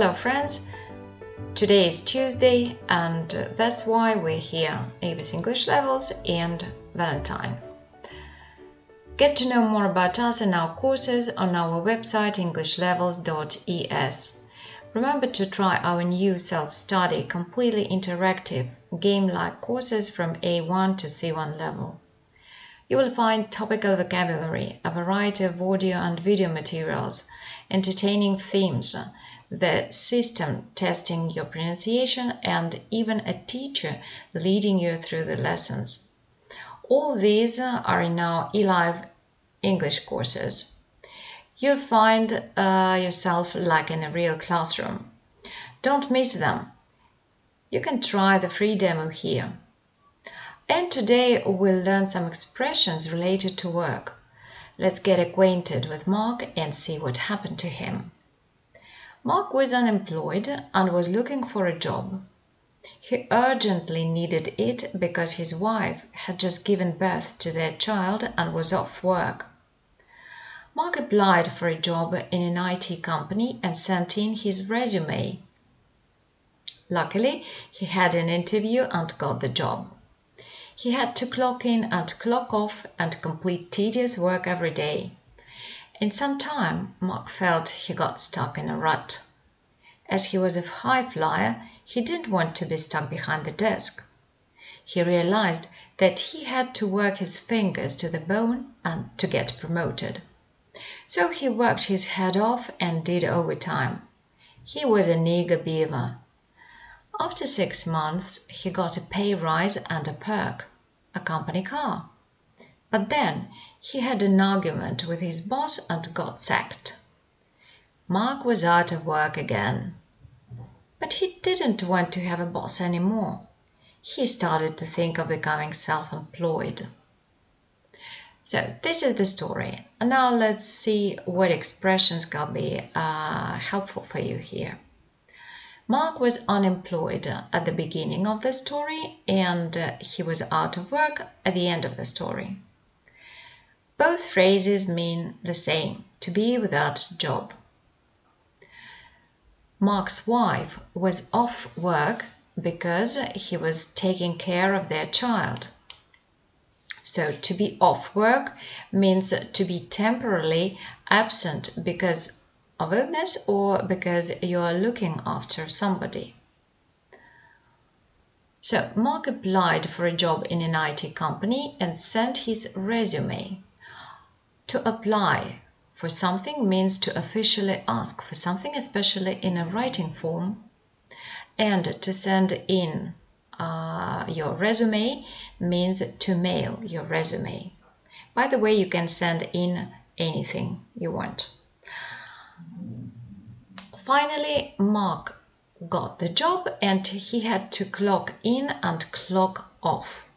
Hello, friends. Today is Tuesday, and that's why we're here Avis English Levels and Valentine. Get to know more about us and our courses on our website englishlevels.es. Remember to try our new self study, completely interactive, game like courses from A1 to C1 level. You will find topical vocabulary, a variety of audio and video materials, entertaining themes, the system testing your pronunciation, and even a teacher leading you through the lessons. All these are in our eLive English courses. You'll find uh, yourself like in a real classroom. Don't miss them. You can try the free demo here. And today we'll learn some expressions related to work. Let's get acquainted with Mark and see what happened to him. Mark was unemployed and was looking for a job. He urgently needed it because his wife had just given birth to their child and was off work. Mark applied for a job in an IT company and sent in his resume. Luckily, he had an interview and got the job. He had to clock in and clock off and complete tedious work every day. In some time, Mark felt he got stuck in a rut. As he was a high flyer, he didn't want to be stuck behind the desk. He realized that he had to work his fingers to the bone and to get promoted. So he worked his head off and did overtime. He was an eager beaver. After six months, he got a pay rise and a perk, a company car. But then he had an argument with his boss and got sacked. Mark was out of work again. But he didn't want to have a boss anymore. He started to think of becoming self employed. So, this is the story. And now let's see what expressions can be uh, helpful for you here. Mark was unemployed at the beginning of the story and uh, he was out of work at the end of the story. Both phrases mean the same to be without job. Mark's wife was off work because he was taking care of their child. So, to be off work means to be temporarily absent because of illness or because you are looking after somebody. So, Mark applied for a job in an IT company and sent his resume. To apply for something means to officially ask for something, especially in a writing form, and to send in uh, your resume means to mail your resume. By the way, you can send in anything you want. Finally, Mark got the job and he had to clock in and clock off.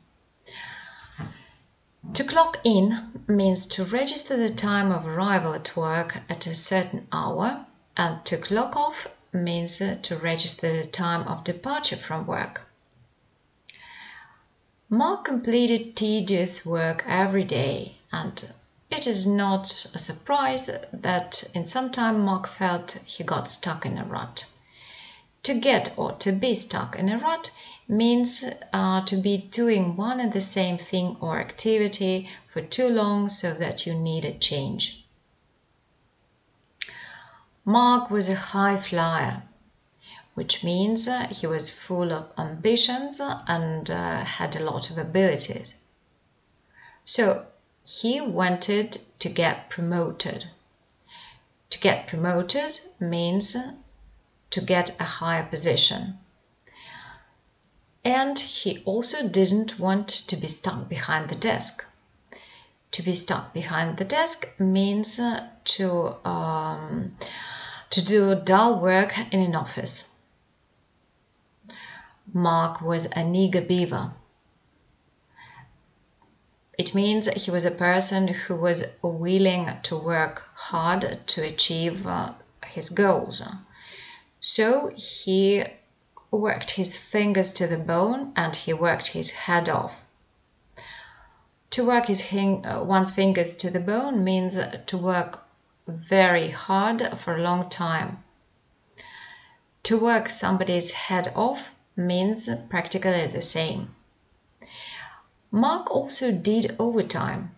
To clock in means to register the time of arrival at work at a certain hour, and to clock off means uh, to register the time of departure from work. Mark completed tedious work every day, and it is not a surprise that in some time Mark felt he got stuck in a rut. To get or to be stuck in a rut means uh, to be doing one and the same thing or activity for too long so that you need a change. Mark was a high flyer, which means uh, he was full of ambitions and uh, had a lot of abilities. So he wanted to get promoted. To get promoted means to get a higher position and he also didn't want to be stuck behind the desk. To be stuck behind the desk means uh, to um, to do dull work in an office. Mark was an eager beaver. It means he was a person who was willing to work hard to achieve uh, his goals. So he worked his fingers to the bone and he worked his head off. To work his uh, one's fingers to the bone means to work very hard for a long time. To work somebody's head off means practically the same. Mark also did overtime.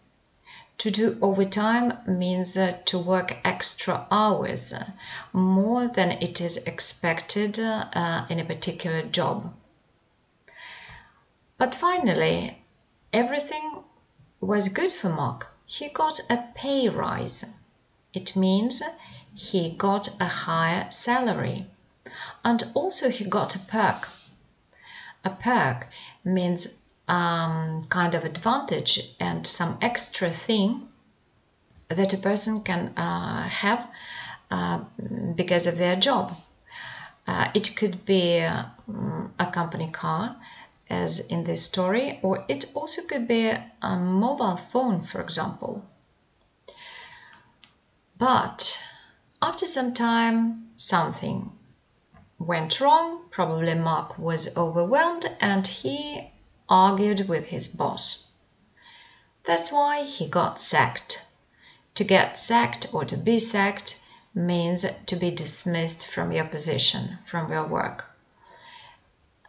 To do overtime means uh, to work extra hours, uh, more than it is expected uh, in a particular job. But finally, everything was good for Mark. He got a pay rise. It means he got a higher salary. And also he got a perk. A perk means um, kind of advantage and some extra thing that a person can uh, have uh, because of their job. Uh, it could be um, a company car, as in this story, or it also could be a mobile phone, for example. But after some time, something went wrong. Probably Mark was overwhelmed and he argued with his boss. That's why he got sacked. To get sacked or to be sacked means to be dismissed from your position, from your work.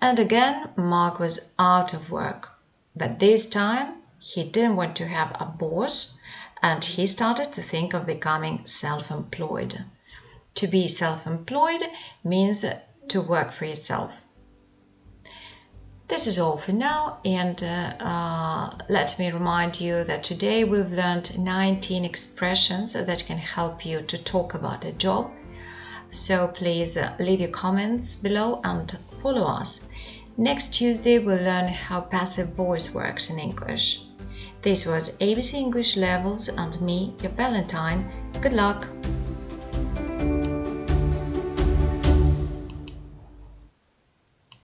And again, Mark was out of work. But this time, he didn't want to have a boss and he started to think of becoming self employed. To be self employed means to work for yourself. This is all for now, and uh, uh, let me remind you that today we've learned 19 expressions that can help you to talk about a job. So please uh, leave your comments below and follow us. Next Tuesday, we'll learn how passive voice works in English. This was ABC English Levels and me, your Valentine. Good luck!